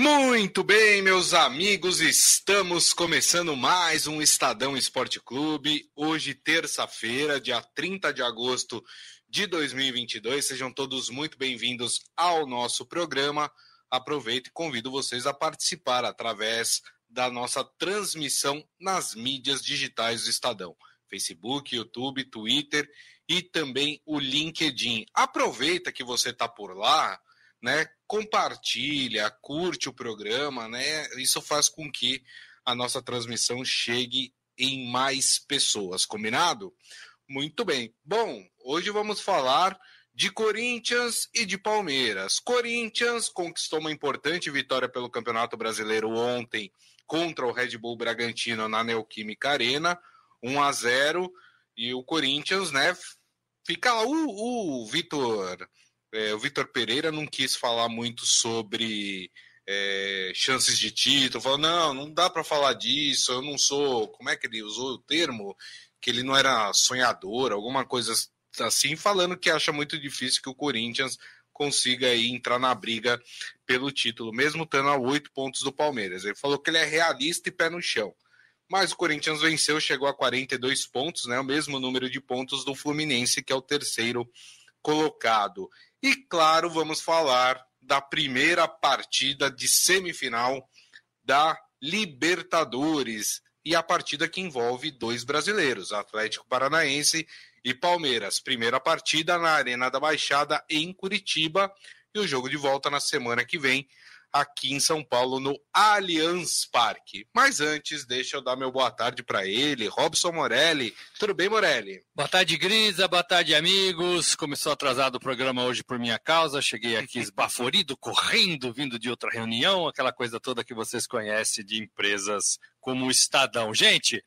Muito bem, meus amigos, estamos começando mais um Estadão Esporte Clube. Hoje, terça-feira, dia 30 de agosto de 2022. Sejam todos muito bem-vindos ao nosso programa. Aproveito e convido vocês a participar através da nossa transmissão nas mídias digitais do Estadão: Facebook, YouTube, Twitter e também o LinkedIn. Aproveita que você está por lá né? Compartilha, curte o programa, né? Isso faz com que a nossa transmissão chegue em mais pessoas, combinado? Muito bem. Bom, hoje vamos falar de Corinthians e de Palmeiras. Corinthians conquistou uma importante vitória pelo Campeonato Brasileiro ontem contra o Red Bull Bragantino na Neoquímica Arena, 1 a 0, e o Corinthians, né, fica o, o Vitor é, o Vitor Pereira não quis falar muito sobre é, chances de título, falou: não, não dá para falar disso, eu não sou. Como é que ele usou o termo? Que ele não era sonhador, alguma coisa assim, falando que acha muito difícil que o Corinthians consiga aí entrar na briga pelo título, mesmo estando a oito pontos do Palmeiras. Ele falou que ele é realista e pé no chão. Mas o Corinthians venceu, chegou a 42 pontos, né? O mesmo número de pontos do Fluminense, que é o terceiro colocado. E claro, vamos falar da primeira partida de semifinal da Libertadores e a partida que envolve dois brasileiros, Atlético Paranaense e Palmeiras. Primeira partida na Arena da Baixada em Curitiba e o jogo de volta na semana que vem aqui em São Paulo, no Allianz Parque. Mas antes, deixa eu dar meu boa tarde para ele, Robson Morelli. Tudo bem, Morelli? Boa tarde, Grisa. Boa tarde, amigos. Começou atrasado o programa hoje por minha causa. Cheguei aqui esbaforido, correndo, vindo de outra reunião, aquela coisa toda que vocês conhecem de empresas como o Estadão. Gente,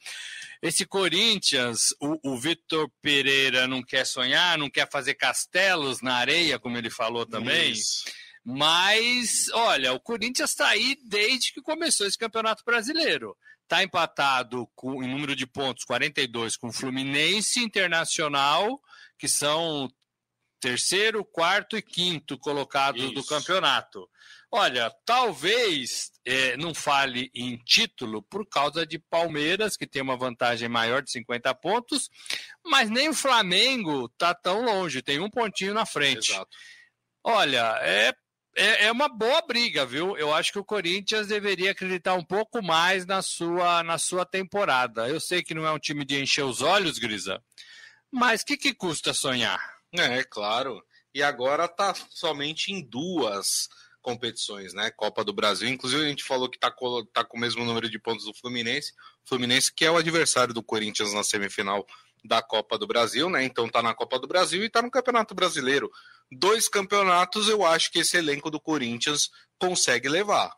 esse Corinthians, o, o Vitor Pereira não quer sonhar, não quer fazer castelos na areia, como ele falou também. Isso mas, olha, o Corinthians está aí desde que começou esse Campeonato Brasileiro. Está empatado com, em número de pontos, 42, com Fluminense Internacional, que são terceiro, quarto e quinto colocados Isso. do campeonato. Olha, talvez é, não fale em título por causa de Palmeiras, que tem uma vantagem maior de 50 pontos, mas nem o Flamengo está tão longe, tem um pontinho na frente. Exato. Olha, é é, é uma boa briga, viu? Eu acho que o Corinthians deveria acreditar um pouco mais na sua, na sua temporada. Eu sei que não é um time de encher os olhos, Grisa, mas que, que custa sonhar? É, claro. E agora tá somente em duas competições, né? Copa do Brasil. Inclusive, a gente falou que tá, tá com o mesmo número de pontos do Fluminense. Fluminense, que é o adversário do Corinthians na semifinal da Copa do Brasil, né? Então tá na Copa do Brasil e tá no Campeonato Brasileiro. Dois campeonatos eu acho que esse elenco do Corinthians consegue levar.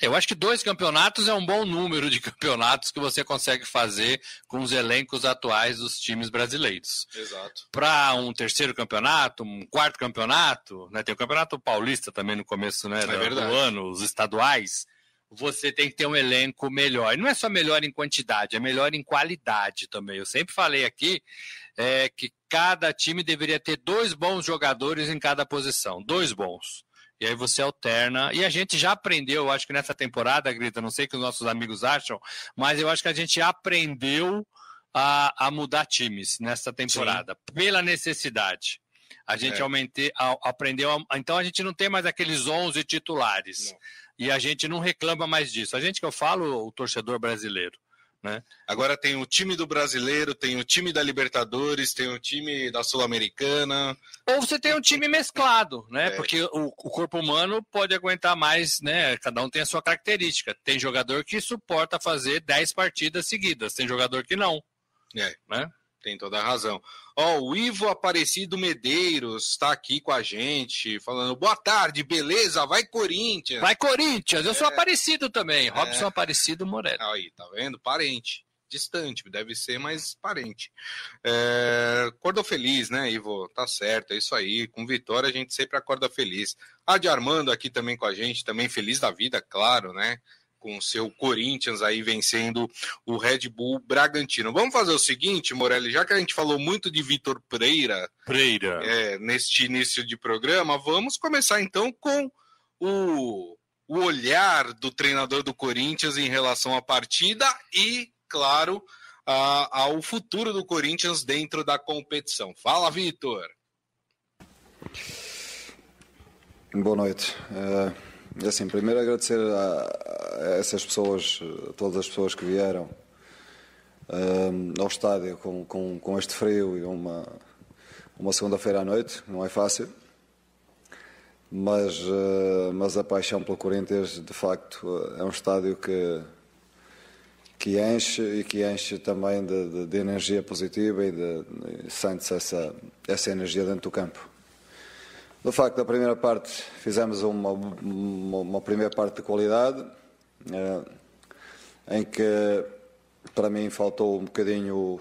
Eu acho que dois campeonatos é um bom número de campeonatos que você consegue fazer com os elencos atuais dos times brasileiros. Exato. Para um terceiro campeonato, um quarto campeonato, né? Tem o campeonato paulista também no começo né, é do, ano, os estaduais você tem que ter um elenco melhor. E não é só melhor em quantidade, é melhor em qualidade também. Eu sempre falei aqui é, que cada time deveria ter dois bons jogadores em cada posição, dois bons. E aí você alterna. E a gente já aprendeu, eu acho que nessa temporada, Grita, não sei o que os nossos amigos acham, mas eu acho que a gente aprendeu a, a mudar times nessa temporada, Sim. pela necessidade. A gente é. aumente, a, aprendeu. A, então a gente não tem mais aqueles 11 titulares. Não e a gente não reclama mais disso. A gente que eu falo, o torcedor brasileiro. Né? Agora tem o time do brasileiro, tem o time da Libertadores, tem o time da Sul-Americana. Ou você tem um time mesclado, né? É. Porque o, o, corpo humano pode aguentar mais, né? Cada um tem a sua característica. Tem jogador que suporta fazer 10 partidas seguidas, tem jogador que não. É. Né? Tem toda a razão. Ó, o Ivo Aparecido Medeiros está aqui com a gente, falando boa tarde, beleza? Vai Corinthians. Vai Corinthians, eu é. sou Aparecido também, é. Robson Aparecido Moreira. Aí, tá vendo? Parente. Distante, deve ser, mas parente. É... Acordou feliz, né, Ivo? Tá certo, é isso aí. Com vitória a gente sempre acorda feliz. A de Armando aqui também com a gente, também feliz da vida, claro, né? Com o seu Corinthians aí vencendo o Red Bull Bragantino. Vamos fazer o seguinte, Morelli, já que a gente falou muito de Vitor Pereira, Pereira. É, neste início de programa, vamos começar então com o o olhar do treinador do Corinthians em relação à partida e, claro, a, ao futuro do Corinthians dentro da competição. Fala, Vitor! Boa noite. É, assim, primeiro agradecer a, a, essas pessoas, a todas as pessoas que vieram é, ao estádio com, com, com este frio e uma, uma segunda-feira à noite, não é fácil. Mas, é, mas a paixão pelo Corinthians, de facto, é um estádio que, que enche e que enche também de, de, de energia positiva e, de, sente-se essa, essa energia dentro do campo. De facto, a primeira parte fizemos uma, uma, uma primeira parte de qualidade, eh, em que para mim faltou um bocadinho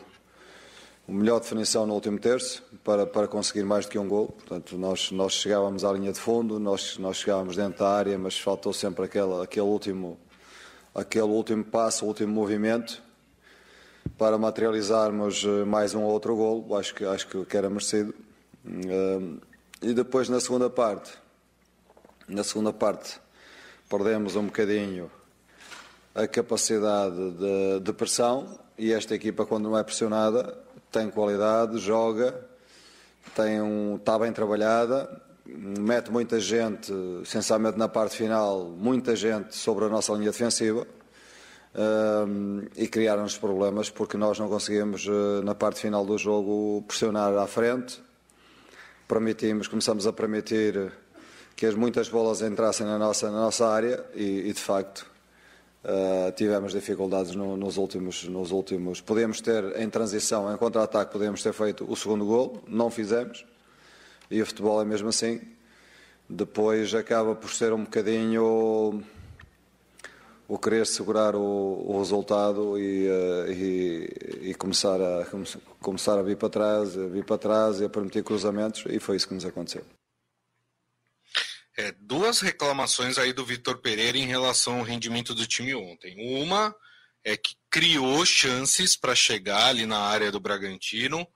o melhor definição no último terço para, para conseguir mais do que um gol. Portanto, nós, nós chegávamos à linha de fundo, nós, nós chegávamos dentro da área, mas faltou sempre aquele, aquele, último, aquele último passo, o último movimento para materializarmos eh, mais um ou outro gol. Acho que, acho que era merecido. Uh, e depois na segunda parte, na segunda parte, perdemos um bocadinho a capacidade de, de pressão e esta equipa quando não é pressionada tem qualidade, joga, tem um, está bem trabalhada, mete muita gente, essencialmente na parte final, muita gente sobre a nossa linha defensiva um, e criaram-nos problemas porque nós não conseguimos, uh, na parte final do jogo, pressionar à frente permitimos, começamos a permitir que as muitas bolas entrassem na nossa, na nossa área e, e de facto uh, tivemos dificuldades no, nos, últimos, nos últimos. Podemos ter em transição, em contra-ataque, podemos ter feito o segundo gol, não fizemos e o futebol é mesmo assim. Depois acaba por ser um bocadinho o querer segurar o, o resultado e, uh, e, e, começar, a, começar a vir para trás, a vir para trás e a permitir cruzamentos, e foi isso que nos aconteceu. É, duas reclamações aí do Vitor Pereira em relação ao rendimento do time ontem. Uma é que criou chances para chegar ali na área do Bragantino,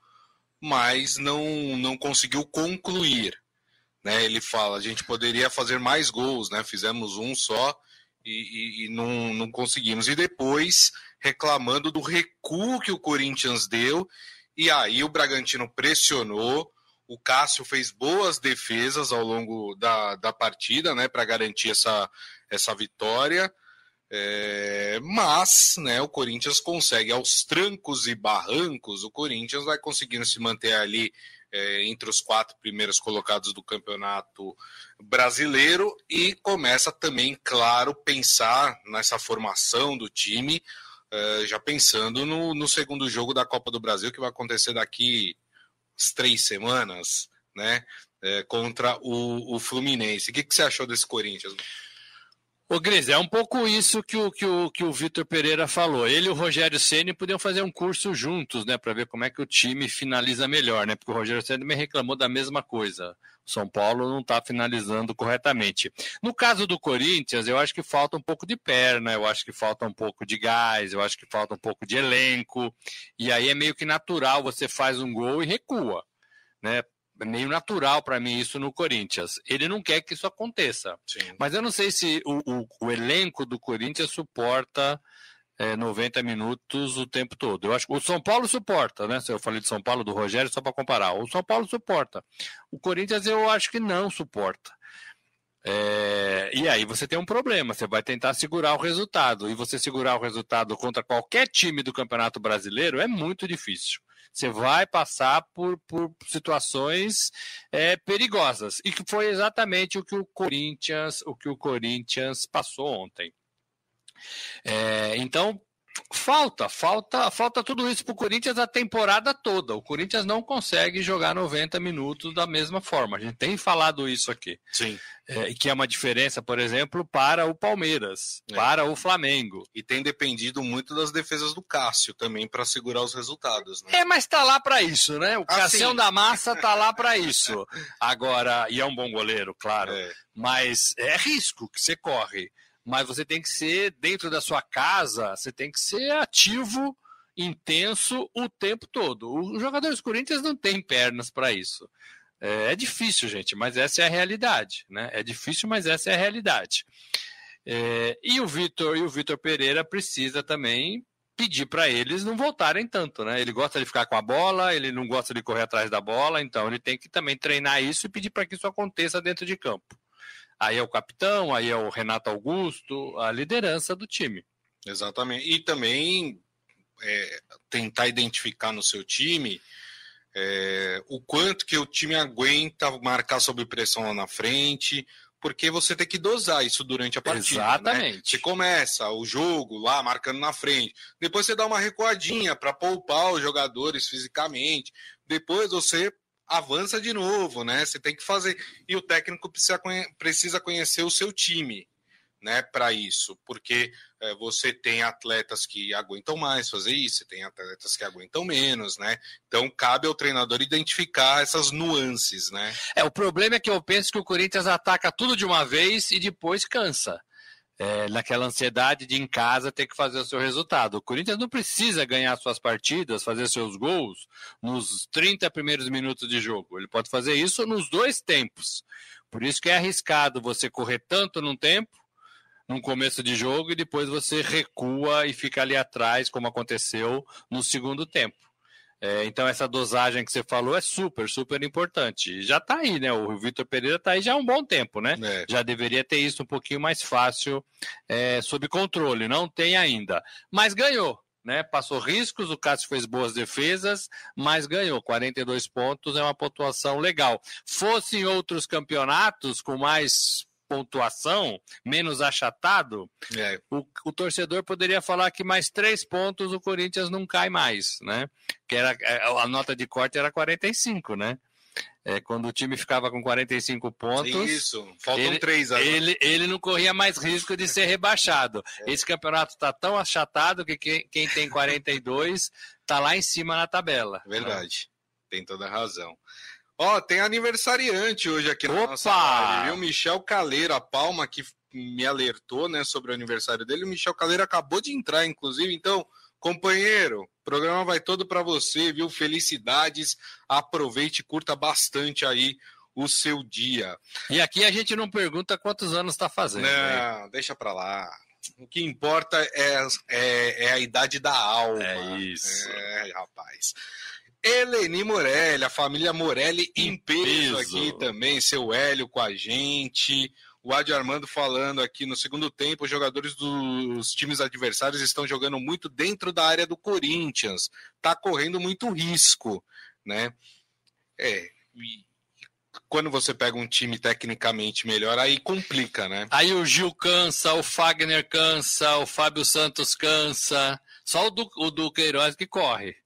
mas não, não conseguiu concluir. Né? Ele fala, a gente poderia fazer mais gols, né? Fizemos um só e, e, e não, não conseguimos. E depois reclamando do recuo que o Corinthians deu, e aí o Bragantino pressionou. O Cássio fez boas defesas ao longo da, da partida, né, para garantir essa, essa vitória. É, mas né, o Corinthians consegue aos trancos e barrancos, o Corinthians vai conseguindo se manter ali é, entre os quatro primeiros colocados do campeonato brasileiro e começa também, claro, pensar nessa formação do time, é, já pensando no, no, segundo jogo da Copa do Brasil, que vai acontecer daqui três semanas, né? É, contra o, o Fluminense. O que, que você achou desse Corinthians? Ô, Gris, é um pouco isso que o, que o, que o Vitor Pereira falou. Ele e o Rogério Ceni podiam fazer um curso juntos, né, para ver como é que o time finaliza melhor, né? Porque o Rogério Ceni me reclamou da mesma coisa. O São Paulo não está finalizando corretamente. No caso do Corinthians, eu acho que falta um pouco de perna, eu acho que falta um pouco de gás, eu acho que falta um pouco de elenco. E aí é meio que natural, você faz um gol e recua, né? É meio natural para mim isso no Corinthians. Ele não quer que isso aconteça. Sim. Mas eu não sei se o, o, o elenco do Corinthians suporta é, 90 minutos o tempo todo. Eu acho que o São Paulo suporta, né? Se eu falei de São Paulo, do Rogério, só para comparar. O São Paulo suporta. O Corinthians eu acho que não suporta. É, e aí você tem um problema, você vai tentar segurar o resultado. E você segurar o resultado contra qualquer time do Campeonato Brasileiro é muito difícil. Você vai passar por, por situações é, perigosas. E que foi exatamente o que o Corinthians, o que o Corinthians passou ontem. É, então, Falta, falta, falta tudo isso para o Corinthians a temporada toda. O Corinthians não consegue jogar 90 minutos da mesma forma. A gente tem falado isso aqui. Sim. É, que é uma diferença, por exemplo, para o Palmeiras, é. para o Flamengo. E tem dependido muito das defesas do Cássio também para segurar os resultados. Né? É, mas está lá para isso, né? O ah, Cassião da Massa está lá para isso. Agora, e é um bom goleiro, claro. É. Mas é risco que você corre mas você tem que ser, dentro da sua casa, você tem que ser ativo, intenso o tempo todo. Os jogadores do Corinthians não têm pernas para isso. É, é, difícil, gente, mas essa é a realidade. Né? É difícil, mas essa é a realidade. É, e o Vitor e o Vitor Pereira precisa também pedir para eles não voltarem tanto, né? Ele gosta de ficar com a bola, ele não gosta de correr atrás da bola, então ele tem que também treinar isso e pedir para que isso aconteça dentro de campo. Aí é o capitão, aí é o Renato Augusto, a liderança do time. Exatamente. E também é, tentar identificar no seu time é, o quanto que o time aguenta marcar sob pressão lá na frente, porque você tem que dosar isso durante a partida. Né? Exatamente. Né? Você começa o jogo lá marcando na frente, depois você dá uma recuadinha para poupar os jogadores fisicamente, depois você avança de novo, né? Você tem que fazer e o técnico precisa, precisa conhecer o seu time né, para isso, porque é, você tem atletas que aguentam mais fazer isso, você tem atletas que aguentam menos, né? Então cabe ao treinador identificar essas nuances, né? É, o problema é que eu penso que o Corinthians ataca tudo de uma vez e depois cansa. É, naquela ansiedade de em casa ter que fazer o seu resultado. O Corinthians não precisa ganhar suas partidas, fazer seus gols nos 30 primeiros minutos de jogo. Ele pode fazer isso nos dois tempos. Por isso que é arriscado você correr tanto num tempo num começo de jogo e depois você recua e fica ali atrás, como aconteceu no segundo tempo. É, então, essa dosagem que você falou é super, super importante. Já está aí, né? O Vitor Pereira está aí já há um bom tempo, né? É. Já deveria ter isso um pouquinho mais fácil, é, sob controle. Não tem ainda. Mas ganhou, né? Passou riscos, o Cássio fez boas defesas, mas ganhou. 42 pontos é uma pontuação legal. Fosse em outros campeonatos com mais pontuação, menos achatado, é. o, o, torcedor poderia falar que mais três pontos o Corinthians não cai mais, né? Que era, é, a nota de corte era 45, né? É, quando o time ficava com 45 pontos. Isso, faltam ele, três agora. Ele, ele não corria mais risco de ser rebaixado. É. Esse campeonato está tão achatado que quem, quem tem 42 está lá em cima na tabela. Verdade, né? tem toda a razão. Ó, oh, tem aniversariante hoje aqui na Opa! nossa live, viu? Michel Caleiro, a Palma, que me alertou, né, sobre o aniversário dele. O Michel Caleiro acabou de entrar, inclusive. Então, companheiro, o programa vai todo para você, viu? Felicidades. Aproveite e curta bastante aí o seu dia. E aqui a gente não pergunta quantos anos está fazendo. Não, né? deixa para lá. O que importa é, é, é, a idade da alma. É isso. É, rapaz. Eleni Morelli, a família Morelli em, peso, peso, aqui também, seu Hélio com a gente. O Adi Armando falando aqui no segundo tempo, os jogadores dos times adversários estão jogando muito dentro da área do Corinthians. Tá correndo muito risco, né? É. quando você pega um time tecnicamente melhor, aí complica, né? Aí o Gil cansa, o Fagner cansa, o Fábio Santos cansa. Só o do, o do Queiroz que corre.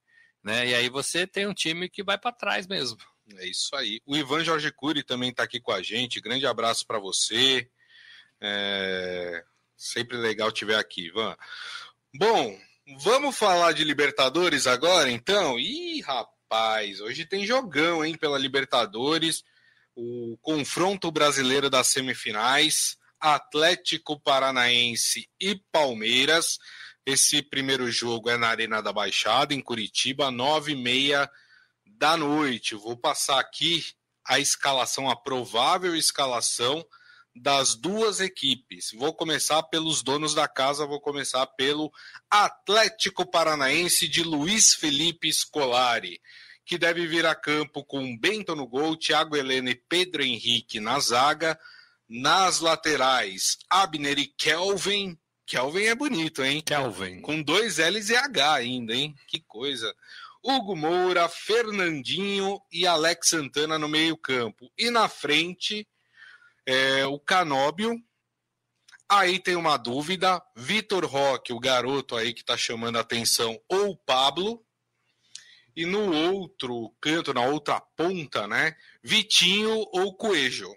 Né? E aí você tem um time que vai para trás mesmo. É isso aí. O Ivan Jorge Cury também está aqui com a gente. Grande abraço para você. É... Sempre legal te ver aqui, Ivan. Bom, vamos falar de Libertadores agora, então? Ih, rapaz, hoje tem jogão, hein, pela Libertadores. O confronto brasileiro das semifinais. Atlético Paranaense e Palmeiras. Esse primeiro jogo é na Arena da Baixada, em Curitiba, nove e meia da noite. Vou passar aqui a escalação, a provável escalação das duas equipes. Vou começar pelos donos da casa, vou começar pelo Atlético Paranaense de Luiz Felipe Scolari, que deve vir a campo com Bento no gol, Thiago Helena e Pedro Henrique na zaga. Nas laterais, Abner e Kelvin, Kelvin é bonito, hein? Kelvin. Com dois L's e H ainda, hein? Que coisa. Hugo Moura, Fernandinho e Alex Santana no meio-campo. E na frente, é, o Canóbio. Aí tem uma dúvida: Vitor Roque, o garoto aí que tá chamando a atenção, ou o Pablo. E no outro canto, na outra ponta, né? Vitinho ou Coelho.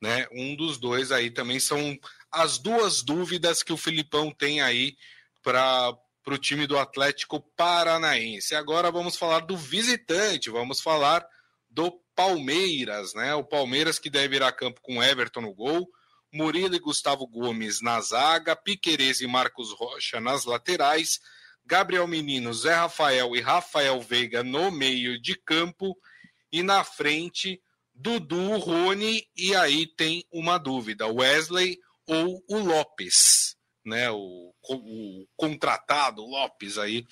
Né? Um dos dois aí também são as duas dúvidas que o Filipão tem aí para o time do Atlético Paranaense. Agora vamos falar do visitante, vamos falar do Palmeiras, né? O Palmeiras que deve ir a campo com Everton no gol, Murilo e Gustavo Gomes na zaga, Piquerez e Marcos Rocha nas laterais, Gabriel Menino, Zé Rafael e Rafael Veiga no meio de campo e na frente Dudu, Rony e aí tem uma dúvida, Wesley ou o Lopes, né? O, o contratado Lopes aí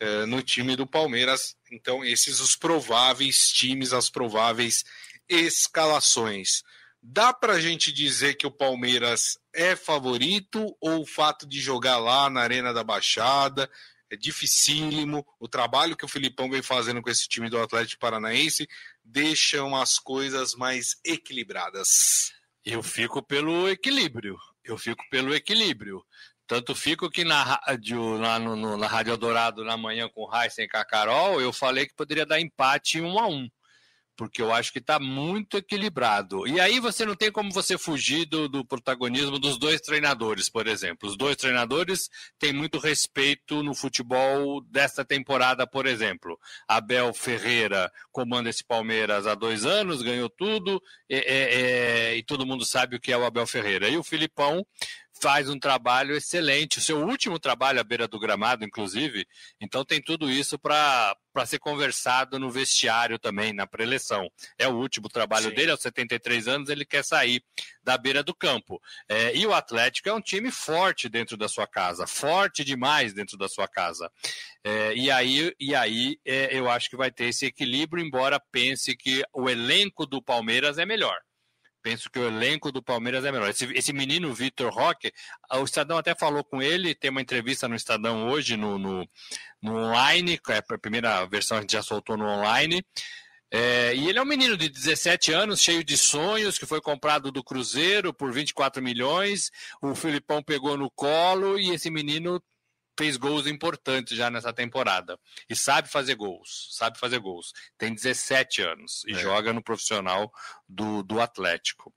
é, no time do Palmeiras. Então, esses os prováveis times, as prováveis escalações. Dá para a gente dizer que o Palmeiras é favorito ou o fato de jogar lá na Arena da Baixada é dificílimo. O trabalho que o Filipão vem fazendo com esse time do Atlético Paranaense deixam as coisas mais equilibradas. Eu fico pelo equilíbrio. Eu fico pelo equilíbrio. Tanto fico que na rádio, lá no, no, na Rádio Dourado na manhã com o Heisen e com a Carol, eu falei que poderia dar empate um a um porque eu acho que está muito equilibrado. E aí você não tem como você fugir do, do, protagonismo dos dois treinadores, por exemplo. Os dois treinadores têm muito respeito no futebol desta temporada, por exemplo. Abel Ferreira comanda esse Palmeiras há dois anos, ganhou tudo, é, é, e todo mundo sabe o que é o Abel Ferreira. E o Filipão faz um trabalho excelente, o seu último trabalho à beira do gramado, inclusive. Então tem tudo isso para ser conversado no vestiário também, na preleção. É o último trabalho Sim. dele, aos 73 anos, ele quer sair da beira do campo. É, e o Atlético é um time forte dentro da sua casa, forte demais dentro da sua casa. É, e aí, e aí é, eu acho que vai ter esse equilíbrio, embora pense que o elenco do Palmeiras é melhor penso que o elenco do Palmeiras é melhor. Esse, esse menino Vitor Roque, o Estadão até falou com ele, tem uma entrevista no Estadão hoje no, no, no online, é a primeira versão a gente já soltou no online. É, e ele é um menino de 17 anos, cheio de sonhos, que foi comprado do Cruzeiro por 24 milhões. O Filipão pegou no colo e esse menino fez gols importantes já nessa temporada. E sabe fazer gols, sabe fazer gols. Tem 17 anos e é. joga no profissional do, do Atlético.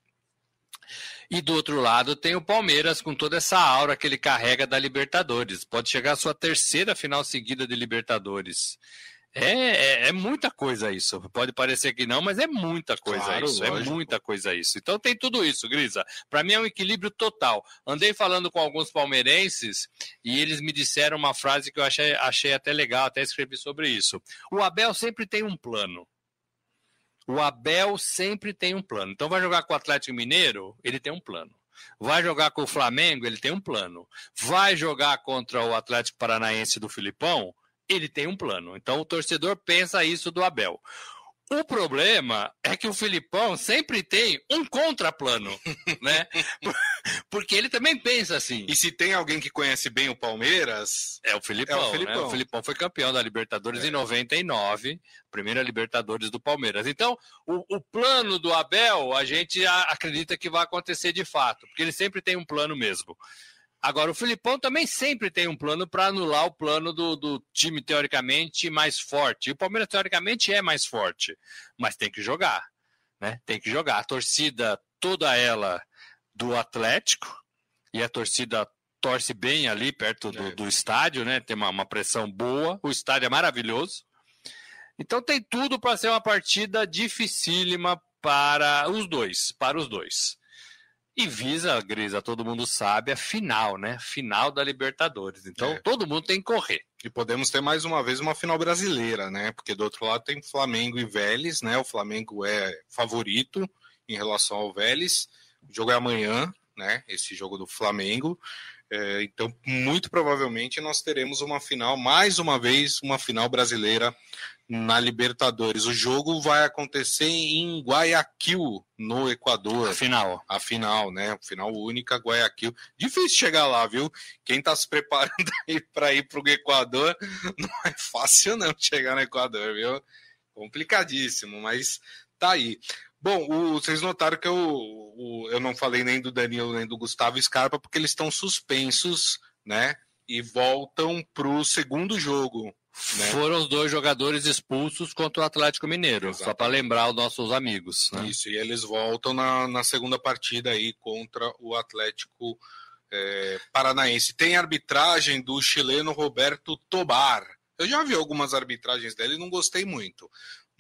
E do outro lado tem o Palmeiras com toda essa aura que ele carrega da Libertadores. Pode chegar à sua terceira final seguida de Libertadores. É, é, é, muita coisa isso. Pode parecer que não, mas é muita coisa claro, isso. É lógico. É muita coisa isso. Então tem tudo isso, Grisa. Para mim é um equilíbrio total. Andei falando com alguns palmeirenses e eles me disseram uma frase que eu achei, achei até legal, até escrevi sobre isso. O Abel sempre tem um plano. O Abel sempre tem um plano. Então vai jogar com o Atlético Mineiro, ele tem um plano. Vai jogar com o Flamengo, ele tem um plano. Vai jogar contra o Atlético Paranaense do Filipão, ele tem um plano. Então o torcedor pensa isso do Abel. O problema é que o Filipão sempre tem um contraplano, né? Porque ele também pensa assim. E se tem alguém que conhece bem o Palmeiras, é o Filipão. É o Filipão, né? o Filipão foi campeão da Libertadores é. em 99, primeira Libertadores do Palmeiras. Então, o, o plano do Abel, a gente acredita que vai acontecer de fato, porque ele sempre tem um plano mesmo. Agora, o Filipão também sempre tem um plano para anular o plano do, do, time teoricamente mais forte. E o Palmeiras, teoricamente, é mais forte, mas tem que jogar. Né? Tem que jogar. A torcida, toda ela do Atlético, e a torcida torce bem ali perto do, é. do estádio, né? Tem uma, uma pressão boa. O estádio é maravilhoso. Então tem tudo para ser uma partida dificílima para os dois, para os dois. E visa, Grisa, todo mundo sabe, a final, né? Final da Libertadores. Então, é. todo mundo tem que correr. E podemos ter mais uma vez uma final brasileira, né? Porque do outro lado tem Flamengo e Vélez, né? O Flamengo é favorito em relação ao Vélez. O jogo é amanhã, né? Esse jogo do Flamengo. É, então, muito provavelmente nós teremos uma final, mais uma vez, uma final brasileira na Libertadores. O jogo vai acontecer em Guayaquil, no Equador. A final. A final, né? Final única, Guayaquil. Difícil chegar lá, viu? Quem está se preparando aí para ir para o Equador, não é fácil não chegar no Equador, viu? Complicadíssimo, mas tá aí. Bom, o, vocês notaram que eu, o, eu não falei nem do Danilo nem do Gustavo Scarpa porque eles estão suspensos, né? E voltam para o segundo jogo. Né? Foram os dois jogadores expulsos contra o Atlético Mineiro, Exatamente. só para lembrar os nossos amigos. Né? Isso, e eles voltam na, na segunda partida aí contra o Atlético é, Paranaense. Tem arbitragem do chileno Roberto Tobar. Eu já vi algumas arbitragens dele e não gostei muito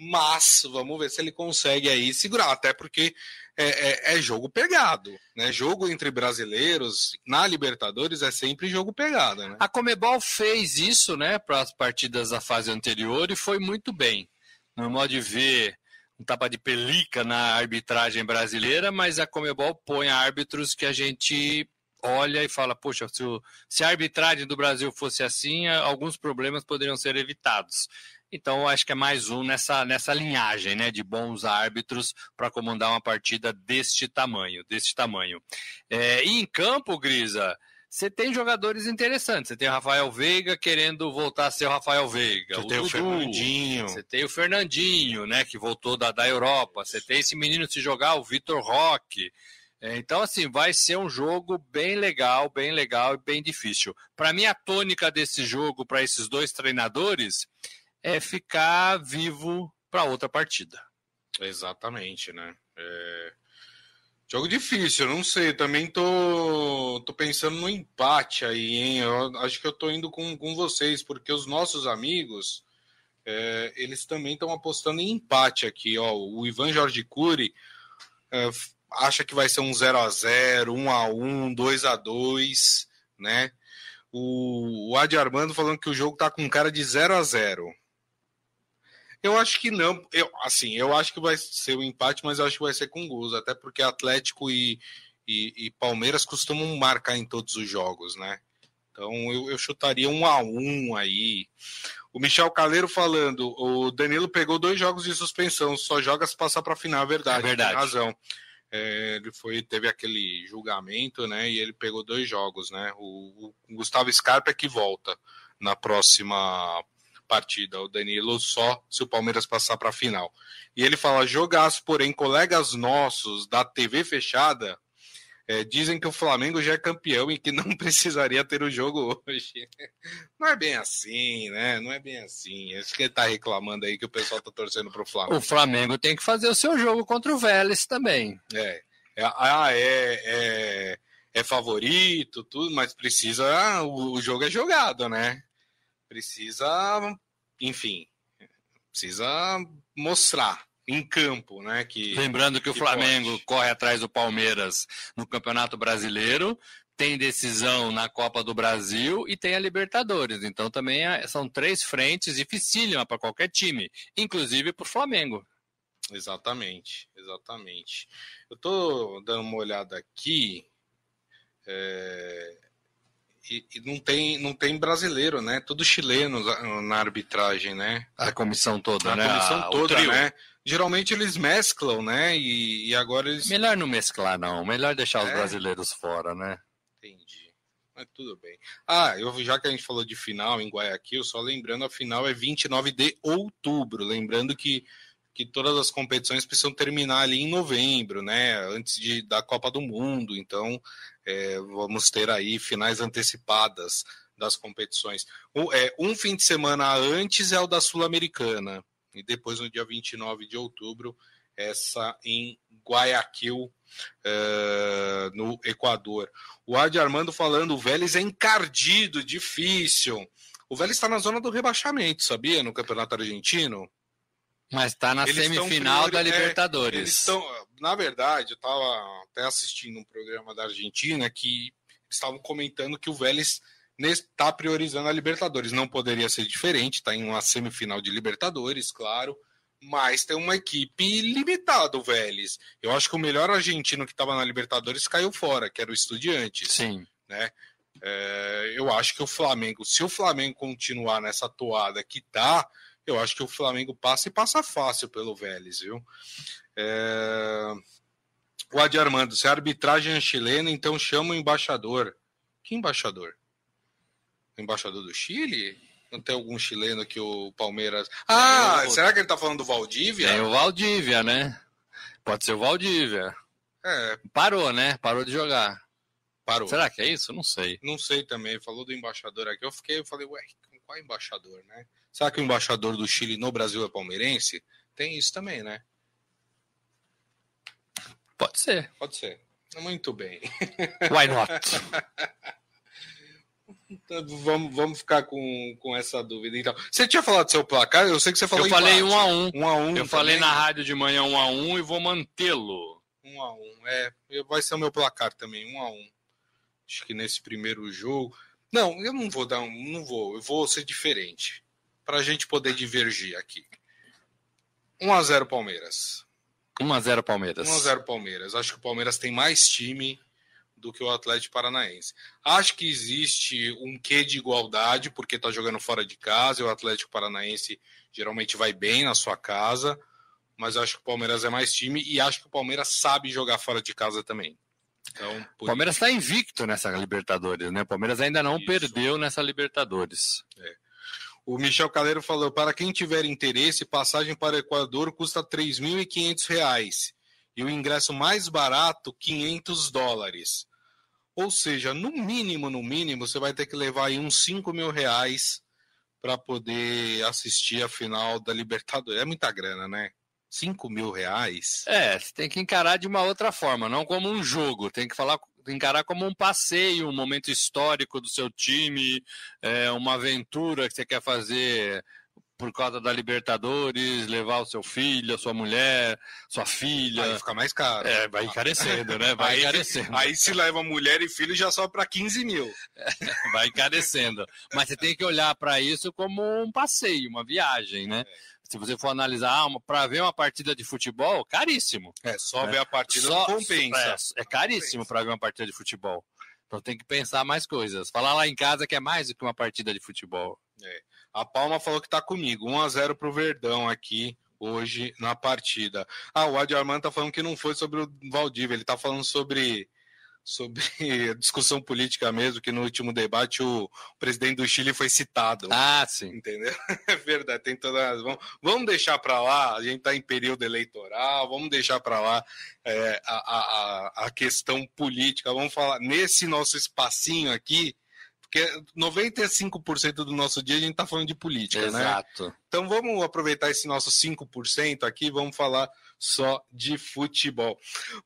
mas vamos ver se ele consegue aí segurar, até porque é, é, é, jogo pegado, né? Jogo entre brasileiros na Libertadores é sempre jogo pegado, né? A Comebol fez isso, né, para as partidas da fase anterior e foi muito bem. No modo de ver, um tapa de pelica na arbitragem brasileira, mas a Comebol põe árbitros que a gente olha e fala, poxa, se, o, se a arbitragem do Brasil fosse assim, alguns problemas poderiam ser evitados. Então, acho que é mais um nessa, nessa linhagem né, de bons árbitros para comandar uma partida deste tamanho. Deste tamanho. É, e em campo, Grisa, você tem jogadores interessantes. Você tem o Rafael Veiga querendo voltar a ser o Rafael Veiga. Você tem Dudu, o Fernandinho. Você tem o Fernandinho, né, que voltou da, da Europa. Você tem esse menino se jogar, o Vitor Roque. É, então, assim, vai ser um jogo bem legal, bem legal e bem difícil. Para mim, a tônica desse jogo, para esses dois treinadores, é ficar vivo para outra partida. Exatamente, né? É... Jogo difícil, não sei. Também tô, tô pensando no empate aí, hein? Eu acho que eu tô indo com, com vocês, porque os nossos amigos, é, eles também estão apostando em empate aqui, ó. O Ivan Jorge Cury é, acha que vai ser um 0 a 0 1 a 1 2 a 2 né? O, o Adi Armando falando que o jogo tá com cara de 0 a 0 eu acho que não. Eu, assim, eu acho que vai ser um empate, mas eu acho que vai ser com gols, até porque Atlético e, e, e Palmeiras costumam marcar em todos os jogos, né? Então eu, eu, chutaria um a um aí. O Michel Caleiro falando, o Danilo pegou dois jogos de suspensão, só joga se passar para a final, é verdade, é verdade. Tem razão. É, ele foi, teve aquele julgamento, né? E ele pegou dois jogos, né? O, o Gustavo Scarpa é que volta na próxima partida, o Danilo, só se o Palmeiras passar para a final. E ele fala: jogaço, porém, colegas nossos da TV fechada é, dizem que o Flamengo já é campeão e que não precisaria ter o jogo hoje. Não é bem assim, né? Não é bem assim. Acho que ele tá reclamando aí que o pessoal tá torcendo pro Flamengo. O Flamengo tem que fazer o seu jogo contra o Vélez também. É. é ah, é, é, é favorito, tudo, mas precisa. Ah, o, o jogo é jogado, né? Precisa, enfim, precisa mostrar em campo, né? Que, Lembrando que, que o Flamengo pode. corre atrás do Palmeiras no Campeonato Brasileiro, tem decisão na Copa do Brasil e tem a Libertadores. Então também é, são três frentes dificílimas para qualquer time, inclusive para o Flamengo. Exatamente, exatamente. Eu estou dando uma olhada aqui. É, e, e, não tem não tem brasileiro, né? Tudo chileno na arbitragem, né? A comissão toda, a né? comissão a, toda, né? Geralmente eles mesclam, né? E, e, agora eles. Melhor não mesclar, não. Melhor deixar é? os brasileiros fora, né? Entendi. Mas tudo bem. Ah, eu, já que a gente falou de final em Guayaquil, só lembrando, a final é 29 de outubro. Lembrando que que todas as competições precisam terminar ali em novembro, né? Antes de, da Copa do Mundo. Então, é, vamos ter aí finais antecipadas das competições. Um, é, um fim de semana antes é o da Sul-Americana, e depois no dia 29 de outubro, essa em Guayaquil, é, no Equador. O Adi Armando falando, o Vélez é encardido, difícil. O Vélez está na zona do rebaixamento, sabia? No Campeonato Argentino. Mas está na eles semifinal da Libertadores. É, estão, na verdade, eu estava até assistindo um programa da Argentina que estavam comentando que o Vélez está priorizando a Libertadores. Não poderia ser diferente, está em uma semifinal de Libertadores, claro, mas tem uma equipe limitada, o Vélez. Eu acho que o melhor argentino que estava na Libertadores caiu fora, que era o Estudiantes. Sim. Né? É, eu acho que o Flamengo, se o Flamengo continuar nessa toada que está eu acho que o Flamengo passa e passa fácil pelo Vélez, viu? É... O Adi Armando, se a arbitragem é chilena, então chama o embaixador. Que embaixador? O embaixador do Chile? Não tem algum chileno que o Palmeiras. Ah, será que ele tá falando do Valdívia? É o Valdívia, né? Pode ser o Valdívia. É. Parou, né? Parou de jogar. Parou. Será que é isso? Não sei. Não sei também. Falou do embaixador aqui. Eu fiquei, eu falei, ué, qual embaixador, né? Será que o embaixador do Chile no Brasil é palmeirense? Tem isso também, né? Pode ser. Pode ser. Muito bem. Why not? Então, vamos, vamos ficar com, com essa dúvida. Então, você tinha falado do seu placar? Eu sei que você falou. Eu falei um a um. Um a um. Eu também. falei na rádio de manhã um a um e vou mantê-lo. Um a um. É, vai ser o meu placar também. Um a um. Acho que nesse primeiro jogo. Não, eu não vou dar um. Não vou. Eu vou ser diferente para a gente poder divergir aqui. 1x0 Palmeiras. 1x0 Palmeiras. 1x0 Palmeiras. Acho que o Palmeiras tem mais time do que o Atlético Paranaense. Acho que existe um quê de igualdade, porque está jogando fora de casa e o Atlético Paranaense geralmente vai bem na sua casa, mas acho que o Palmeiras é mais time e acho que o Palmeiras sabe jogar fora de casa também. Então, o Palmeiras está invicto nessa Libertadores, né? O Palmeiras ainda não Isso. perdeu nessa Libertadores. É. O Michel Caleiro falou: para quem tiver interesse, passagem para o Equador custa R$ 3.500 e o ingresso mais barato, 500 dólares. Ou seja, no mínimo, no mínimo, você vai ter que levar aí uns 5 mil reais para poder assistir a final da Libertadores. É muita grana, né? 5 mil reais. É, você tem que encarar de uma outra forma, não como um jogo. Tem que falar, encarar como um passeio, um momento histórico do seu time, é, uma aventura que você quer fazer por causa da Libertadores, levar o seu filho, a sua mulher, sua filha. Aí fica mais caro. É, vai encarecendo, né? Vai aí, encarecendo. Aí se leva mulher e filho já sobe para 15 mil. vai encarecendo. Mas você tem que olhar para isso como um passeio, uma viagem, né? É se você for analisar ah, para ver uma partida de futebol, caríssimo. É, só ver a partida só, compensa. É, é caríssimo para ver uma partida de futebol. Então tem que pensar mais coisas. Falar lá em casa que é mais do que uma partida de futebol. É. A Palma falou que está comigo. 1 a 0 para o Verdão aqui hoje na partida. Ah, o Adi Armando tá falando que não foi sobre o Valdívia, ele tá falando sobre sobre discussão política mesmo, que no último debate o presidente do Chile foi citado. Ah, sim. Entendeu? É verdade, tem toda vamos, vamos deixar para lá, a gente está em período eleitoral, vamos deixar para lá é, a, a, a questão política, vamos falar nesse nosso espacinho aqui, porque 95% do nosso dia a gente está falando de política, Exato. né? Exato. Então vamos aproveitar esse nosso 5% aqui, vamos falar só de futebol.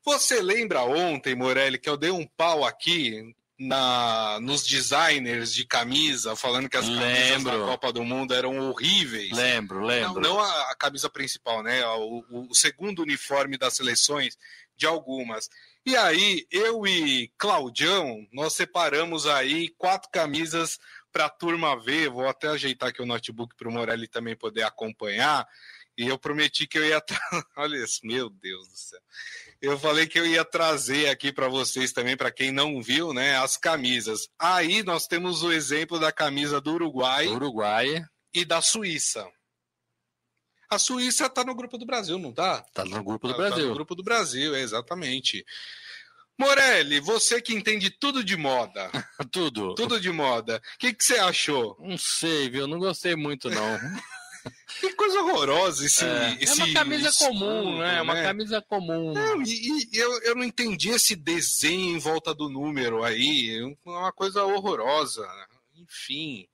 Você lembra ontem, Morelli, que eu dei um pau aqui na, nos designers de camisa, falando que as lembro. camisas da Copa do Mundo eram horríveis. Lembro, lembro. Não, não a, a, camisa principal, né? O, o, o, segundo uniforme das seleções de algumas. E aí, eu e Claudião, nós separamos aí quatro camisas para a turma ver. Vou até ajeitar aqui o notebook para o Morelli também poder acompanhar. E eu prometi que eu ia. Tra... Olha isso, meu Deus do céu. Eu falei que eu ia trazer aqui para vocês também, para quem não viu, né, as camisas. Aí nós temos o exemplo da camisa do Uruguai. Uruguai. E da Suíça. A Suíça está no grupo do Brasil, não está? Está no grupo do tá, Brasil. Está no grupo do Brasil, é, exatamente. Morelli, você que entende tudo de moda. tudo. Tudo de moda. O que, que você achou? Não sei, viu? Não gostei muito, não. que coisa horrorosa esse. É, esse, é uma camisa escudo, comum, né? É uma né? camisa comum. Não, e, e eu, eu não entendi esse desenho em volta do número aí. É uma coisa horrorosa. Enfim.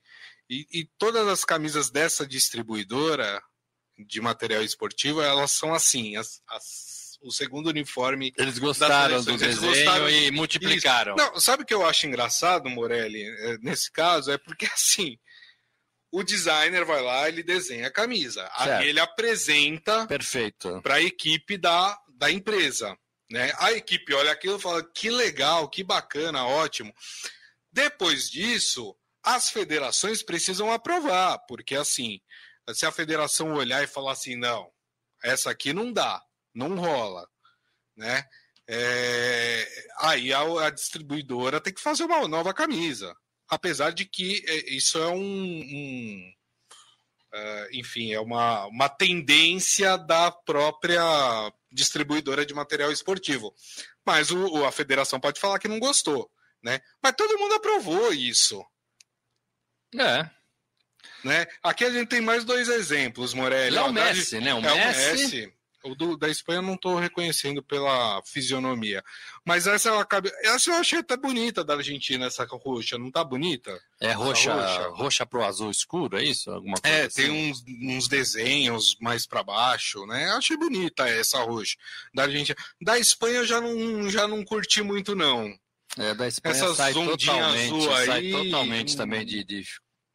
E, e todas as camisas dessa distribuidora de material esportivo, elas são assim, as, as, o segundo uniforme. Eles gostaram do desenho gostaram, e multiplicaram. Isso. Não, sabe o que eu acho engraçado, Morelli, é, nesse caso? É porque assim. O designer vai lá, ele desenha a camisa. Aí ele apresenta para a equipe da, da empresa. Né? A equipe olha aquilo e fala: que legal, que bacana, ótimo. Depois disso, as federações precisam aprovar, porque assim, se a federação olhar e falar assim, não, essa aqui não dá, não rola, né? É, aí a, a, distribuidora tem que fazer uma nova camisa, apesar de que é, isso é um, um uh, enfim, é uma, uma tendência da própria distribuidora de material esportivo. Mas o, a federação pode falar que não gostou, né? Mas todo mundo aprovou isso. É. Né? Aqui a gente tem mais dois exemplos, Morelli. É o Messi, né? O, é Messi... o Messi. O do, da Espanha eu não estou reconhecendo pela fisionomia. Mas essa eu, acabei, essa eu achei até bonita da Argentina, essa roxa. Não tá bonita? É roxa, roxa, roxa pro azul escuro, é isso? Alguma coisa é, assim? tem uns, uns desenhos mais para baixo, né? Eu achei bonita essa roxa da Argentina. Da Espanha eu já não, já não curti muito, não. É, da Espanha Essas sai totalmente, azul aí, sai totalmente também de, de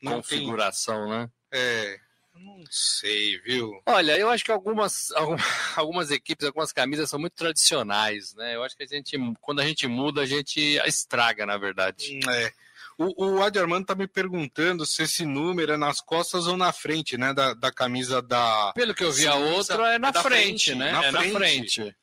configuração, tem... né? É, não sei, viu? Olha, eu acho que algumas, algumas equipes, algumas camisas são muito tradicionais, né? Eu acho que a gente, quando a gente muda, a gente estraga, na verdade. É. O, o Adi Armando tá me perguntando se esse número é nas costas ou na frente, né? Da, da camisa da. Pelo que eu vi, a outra é na é frente, frente, né? Na é frente. na frente.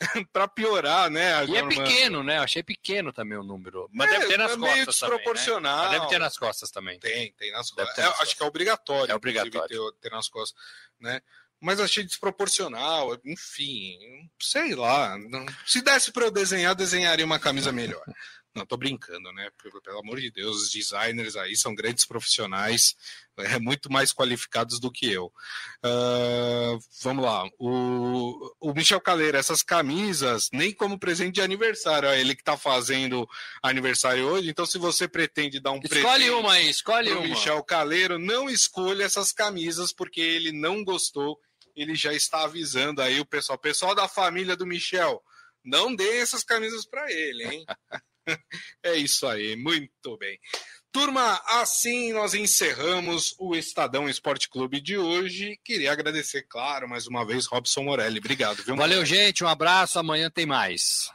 para piorar, né? E é pequeno, né? Eu achei pequeno também o número. Mas é, deve ter nas é costas. Meio desproporcional. Também, né? deve ter nas costas também. Tem, tem nas costas. Nas é, costas. Acho que é obrigatório. É obrigatório. Ter, ter nas costas, né? Mas achei desproporcional, enfim, sei lá. Não, se desse para eu desenhar, desenharia uma camisa melhor. Não, tô brincando, né? Pelo, amor de Deus, os designers aí são grandes profissionais, é, muito mais qualificados do que eu. Uh, vamos lá. O, o Michel Caleiro, essas camisas, nem como presente de aniversário. Ele que tá fazendo aniversário hoje, então se você pretende dar um. Escolhe uma aí, escolhe uma. Michel Caleiro, não escolha essas camisas, porque ele não gostou. Ele já está avisando aí o pessoal, pessoal da família do Michel. Não dê essas camisas para ele, hein? é isso aí, muito bem. Turma, assim nós encerramos o Estadão Esporte Clube de hoje. Queria agradecer, claro, mais uma vez, Robson Morelli. Obrigado, viu? Valeu, gente. Um abraço. Amanhã tem mais.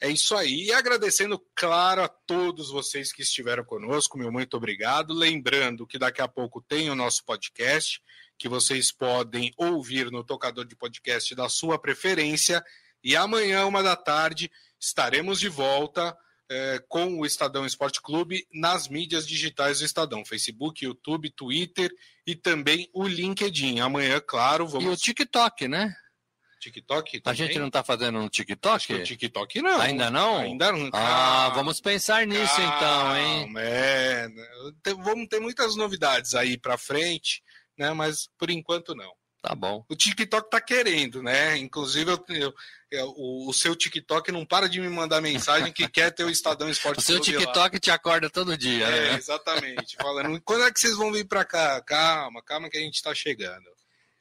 É isso aí. E agradecendo, claro, a todos vocês que estiveram conosco, meu muito obrigado. Lembrando que daqui a pouco tem o nosso podcast, que vocês podem ouvir no tocador de podcast da sua preferência. E amanhã, uma da tarde, estaremos de volta é, com o Estadão Esporte Clube nas mídias digitais do Estadão, Facebook, YouTube, Twitter e também o LinkedIn. Amanhã, claro, vamos. E o TikTok, né? TikTok também? A gente não está fazendo no TikTok? Acho que o TikTok não. Ainda não? Ainda não. Ah, vamos pensar nisso então, hein? É, vamos ter muitas novidades aí para frente, né? Mas por enquanto não. Tá bom. O TikTok tá querendo, né? Inclusive, eu, eu, eu, o, seu TikTok não para de me mandar mensagem que quer ter o Estadão Esporte O seu TikTok te acorda todo dia, é, né? Exatamente. Falando, quando é que vocês vão vir para cá? Calma, calma que a gente está chegando.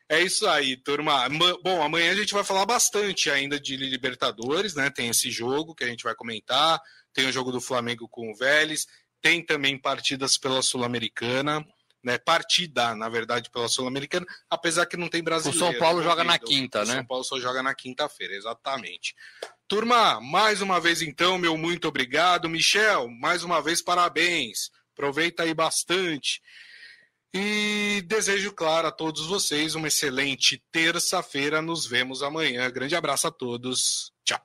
É isso aí, turma. Bom, amanhã a gente vai falar bastante ainda de Libertadores, né? Tem esse jogo que a gente vai comentar, tem o jogo do Flamengo com o Vélez, tem também partidas pela Sul-Americana né, partida, na verdade, pela Sul-Americana, apesar que não tem brasileiro. O São Paulo joga na quinta, o né? São Paulo só joga na quinta-feira, exatamente. Turma, mais uma vez então, meu muito obrigado. Michel, mais uma vez parabéns. Aproveita aí bastante. E desejo, claro, a todos vocês uma excelente terça-feira. Nos vemos amanhã. Grande abraço a todos. Tchau.